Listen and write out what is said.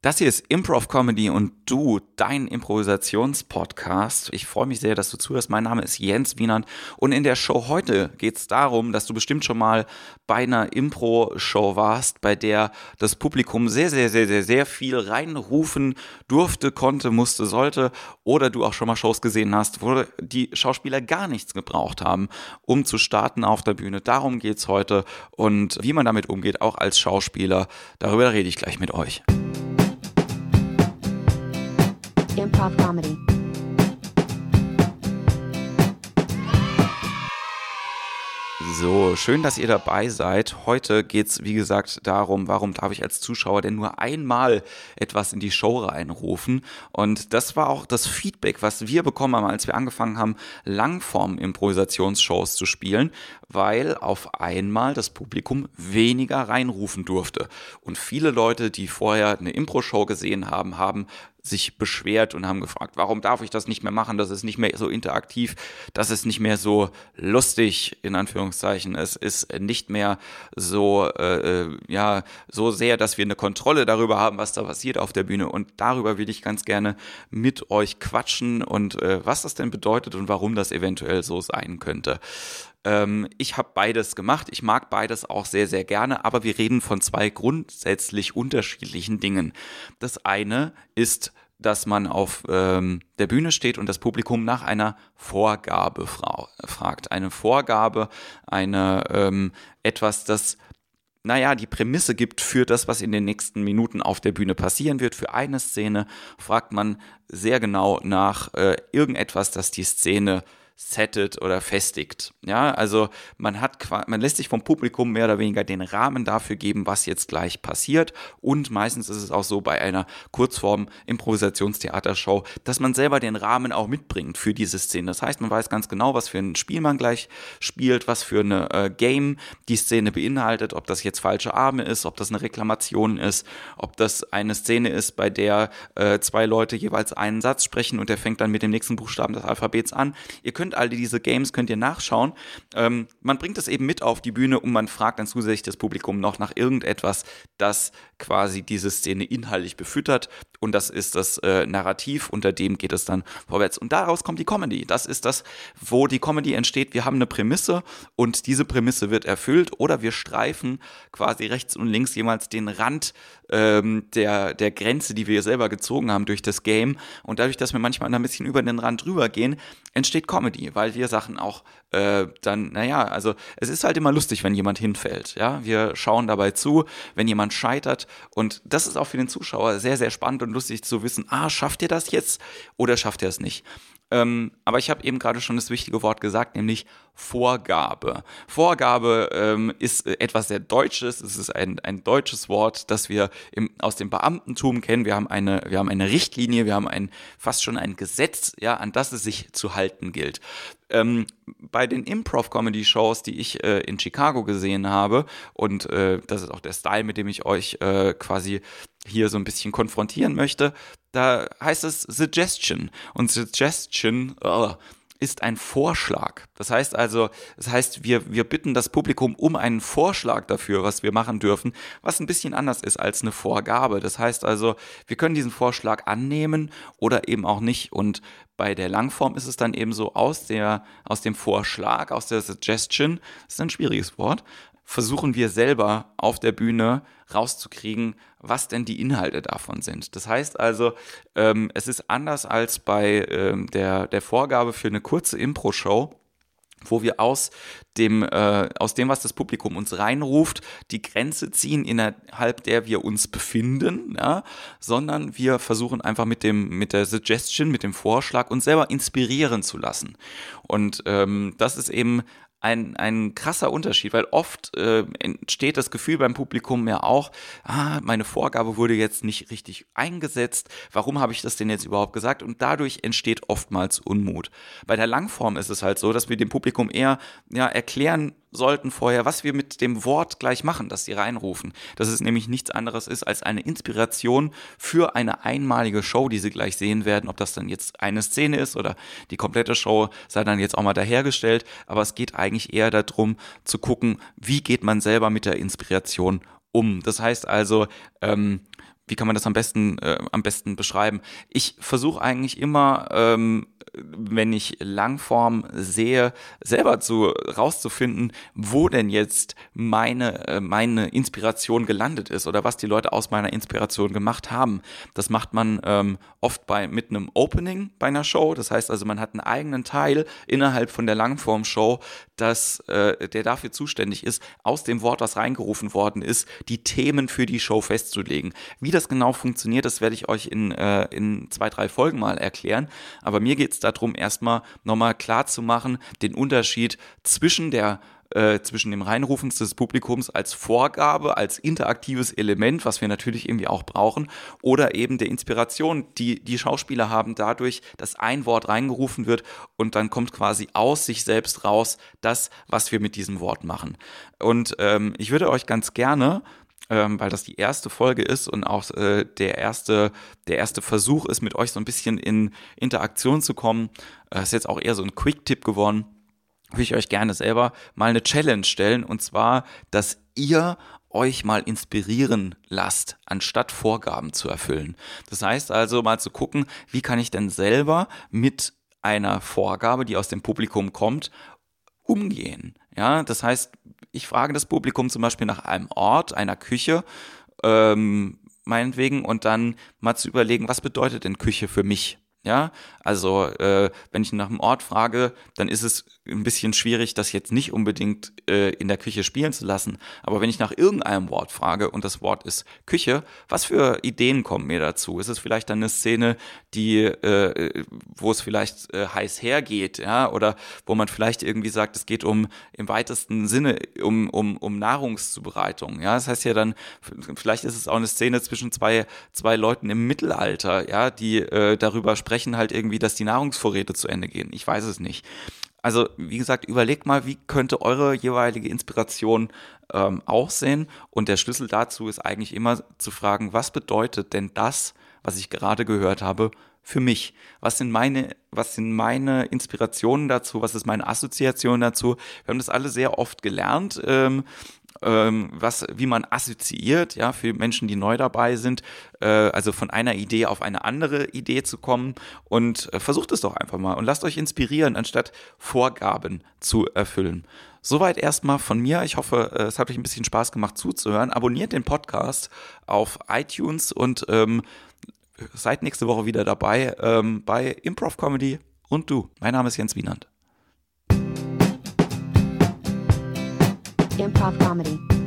Das hier ist Improv Comedy und du, dein Improvisationspodcast. Ich freue mich sehr, dass du zuhörst. Mein Name ist Jens Wienand und in der Show heute geht es darum, dass du bestimmt schon mal bei einer Impro-Show warst, bei der das Publikum sehr, sehr, sehr, sehr, sehr viel reinrufen durfte, konnte, musste, sollte oder du auch schon mal Shows gesehen hast, wo die Schauspieler gar nichts gebraucht haben, um zu starten auf der Bühne. Darum geht es heute und wie man damit umgeht, auch als Schauspieler. Darüber rede ich gleich mit euch. Improv Comedy. So, schön, dass ihr dabei seid. Heute geht es, wie gesagt, darum, warum darf ich als Zuschauer denn nur einmal etwas in die Show reinrufen? Und das war auch das Feedback, was wir bekommen haben, als wir angefangen haben, Langform-Improvisationsshows zu spielen, weil auf einmal das Publikum weniger reinrufen durfte. Und viele Leute, die vorher eine Impro-Show gesehen haben, haben sich beschwert und haben gefragt, warum darf ich das nicht mehr machen? Das ist nicht mehr so interaktiv, das ist nicht mehr so lustig, in Anführungszeichen. Es ist nicht mehr so, äh, äh, ja, so sehr, dass wir eine Kontrolle darüber haben, was da passiert auf der Bühne. Und darüber will ich ganz gerne mit euch quatschen und äh, was das denn bedeutet und warum das eventuell so sein könnte. Ähm, ich habe beides gemacht. Ich mag beides auch sehr, sehr gerne, aber wir reden von zwei grundsätzlich unterschiedlichen Dingen. Das eine ist dass man auf ähm, der Bühne steht und das Publikum nach einer Vorgabe fra fragt. Eine Vorgabe, eine ähm, etwas, das naja, die Prämisse gibt für das, was in den nächsten Minuten auf der Bühne passieren wird. Für eine Szene fragt man sehr genau nach äh, irgendetwas, das die Szene settet oder festigt. Ja, also man hat, man lässt sich vom Publikum mehr oder weniger den Rahmen dafür geben, was jetzt gleich passiert. Und meistens ist es auch so bei einer Kurzform Improvisationstheatershow, dass man selber den Rahmen auch mitbringt für diese Szene. Das heißt, man weiß ganz genau, was für ein Spiel man gleich spielt, was für eine äh, Game die Szene beinhaltet, ob das jetzt falsche Arme ist, ob das eine Reklamation ist, ob das eine Szene ist, bei der äh, zwei Leute jeweils einen Satz sprechen und der fängt dann mit dem nächsten Buchstaben des Alphabets an. Ihr könnt könnt all diese Games, könnt ihr nachschauen. Ähm, man bringt es eben mit auf die Bühne und man fragt dann zusätzlich das Publikum noch nach irgendetwas, das quasi diese Szene inhaltlich befüttert. Und das ist das äh, Narrativ, unter dem geht es dann vorwärts. Und daraus kommt die Comedy. Das ist das, wo die Comedy entsteht. Wir haben eine Prämisse und diese Prämisse wird erfüllt oder wir streifen quasi rechts und links jemals den Rand ähm, der, der Grenze, die wir selber gezogen haben durch das Game. Und dadurch, dass wir manchmal ein bisschen über den Rand drüber gehen, entsteht Comedy, weil wir Sachen auch äh, dann, naja, also es ist halt immer lustig, wenn jemand hinfällt. Ja, wir schauen dabei zu, wenn jemand scheitert. Und das ist auch für den Zuschauer sehr, sehr spannend und lustig zu wissen, ah, schafft ihr das jetzt oder schafft ihr es nicht? Ähm, aber ich habe eben gerade schon das wichtige Wort gesagt, nämlich Vorgabe. Vorgabe ähm, ist äh, etwas sehr Deutsches. Es ist ein, ein deutsches Wort, das wir im, aus dem Beamtentum kennen. Wir haben eine, wir haben eine Richtlinie, wir haben ein, fast schon ein Gesetz, ja, an das es sich zu halten gilt. Ähm, bei den Improv-Comedy-Shows, die ich äh, in Chicago gesehen habe, und äh, das ist auch der Style, mit dem ich euch äh, quasi hier so ein bisschen konfrontieren möchte, da heißt es Suggestion. Und Suggestion oh, ist ein Vorschlag. Das heißt also, das heißt, wir, wir bitten das Publikum um einen Vorschlag dafür, was wir machen dürfen, was ein bisschen anders ist als eine Vorgabe. Das heißt also, wir können diesen Vorschlag annehmen oder eben auch nicht. Und bei der Langform ist es dann eben so aus der, aus dem Vorschlag, aus der Suggestion, das ist ein schwieriges Wort, versuchen wir selber auf der Bühne rauszukriegen, was denn die Inhalte davon sind. Das heißt also, ähm, es ist anders als bei ähm, der, der Vorgabe für eine kurze Impro-Show wo wir aus dem, äh, aus dem, was das Publikum uns reinruft, die Grenze ziehen, innerhalb der wir uns befinden, ja, sondern wir versuchen einfach mit dem, mit der Suggestion, mit dem Vorschlag uns selber inspirieren zu lassen. Und ähm, das ist eben ein, ein krasser Unterschied, weil oft äh, entsteht das Gefühl beim Publikum ja auch, ah, meine Vorgabe wurde jetzt nicht richtig eingesetzt, warum habe ich das denn jetzt überhaupt gesagt? Und dadurch entsteht oftmals Unmut. Bei der Langform ist es halt so, dass wir dem Publikum eher ja, erklären sollten vorher, was wir mit dem Wort gleich machen, das sie reinrufen. Dass es nämlich nichts anderes ist als eine Inspiration für eine einmalige Show, die sie gleich sehen werden. Ob das dann jetzt eine Szene ist oder die komplette Show sei dann jetzt auch mal dahergestellt. Aber es geht eigentlich eher darum zu gucken, wie geht man selber mit der Inspiration um. Das heißt also, ähm, wie kann man das am besten, äh, am besten beschreiben? Ich versuche eigentlich immer, ähm, wenn ich Langform sehe, selber zu rauszufinden, wo denn jetzt meine, äh, meine Inspiration gelandet ist oder was die Leute aus meiner Inspiration gemacht haben. Das macht man ähm, oft bei mit einem Opening bei einer Show. Das heißt also, man hat einen eigenen Teil innerhalb von der Langform-Show, äh, der dafür zuständig ist, aus dem Wort, was reingerufen worden ist, die Themen für die Show festzulegen. Wie das genau funktioniert, das werde ich euch in, äh, in zwei, drei Folgen mal erklären. Aber mir geht es darum, erstmal nochmal klar zu machen, den Unterschied zwischen der äh, zwischen dem Reinrufen des Publikums als Vorgabe, als interaktives Element, was wir natürlich irgendwie auch brauchen, oder eben der Inspiration, die die Schauspieler haben dadurch, dass ein Wort reingerufen wird und dann kommt quasi aus sich selbst raus das, was wir mit diesem Wort machen. Und ähm, ich würde euch ganz gerne ähm, weil das die erste Folge ist und auch äh, der erste, der erste Versuch ist, mit euch so ein bisschen in Interaktion zu kommen. Äh, ist jetzt auch eher so ein Quick-Tipp geworden. Würde ich euch gerne selber mal eine Challenge stellen und zwar, dass ihr euch mal inspirieren lasst, anstatt Vorgaben zu erfüllen. Das heißt also mal zu gucken, wie kann ich denn selber mit einer Vorgabe, die aus dem Publikum kommt, umgehen. Ja, das heißt, ich frage das Publikum zum Beispiel nach einem Ort, einer Küche, ähm, meinetwegen, und dann mal zu überlegen, was bedeutet denn Küche für mich? Ja, also äh, wenn ich nach einem Ort frage, dann ist es ein bisschen schwierig, das jetzt nicht unbedingt äh, in der Küche spielen zu lassen. Aber wenn ich nach irgendeinem Wort frage und das Wort ist Küche, was für Ideen kommen mir dazu? Ist es vielleicht dann eine Szene, die, äh, wo es vielleicht äh, heiß hergeht, ja, oder wo man vielleicht irgendwie sagt, es geht um im weitesten Sinne um, um, um Nahrungszubereitung. Ja, das heißt ja dann, vielleicht ist es auch eine Szene zwischen zwei, zwei Leuten im Mittelalter, ja, die äh, darüber sprechen halt irgendwie, dass die Nahrungsvorräte zu Ende gehen. Ich weiß es nicht. Also, wie gesagt, überlegt mal, wie könnte eure jeweilige Inspiration ähm, aussehen. Und der Schlüssel dazu ist eigentlich immer zu fragen, was bedeutet denn das, was ich gerade gehört habe, für mich? Was sind meine, was sind meine Inspirationen dazu? Was ist meine Assoziation dazu? Wir haben das alle sehr oft gelernt. Ähm, ähm, was, wie man assoziiert, ja, für Menschen, die neu dabei sind, äh, also von einer Idee auf eine andere Idee zu kommen und äh, versucht es doch einfach mal und lasst euch inspirieren, anstatt Vorgaben zu erfüllen. Soweit erstmal von mir. Ich hoffe, äh, es hat euch ein bisschen Spaß gemacht zuzuhören. Abonniert den Podcast auf iTunes und ähm, seid nächste Woche wieder dabei ähm, bei Improv Comedy und du. Mein Name ist Jens Wienand. Improv comedy.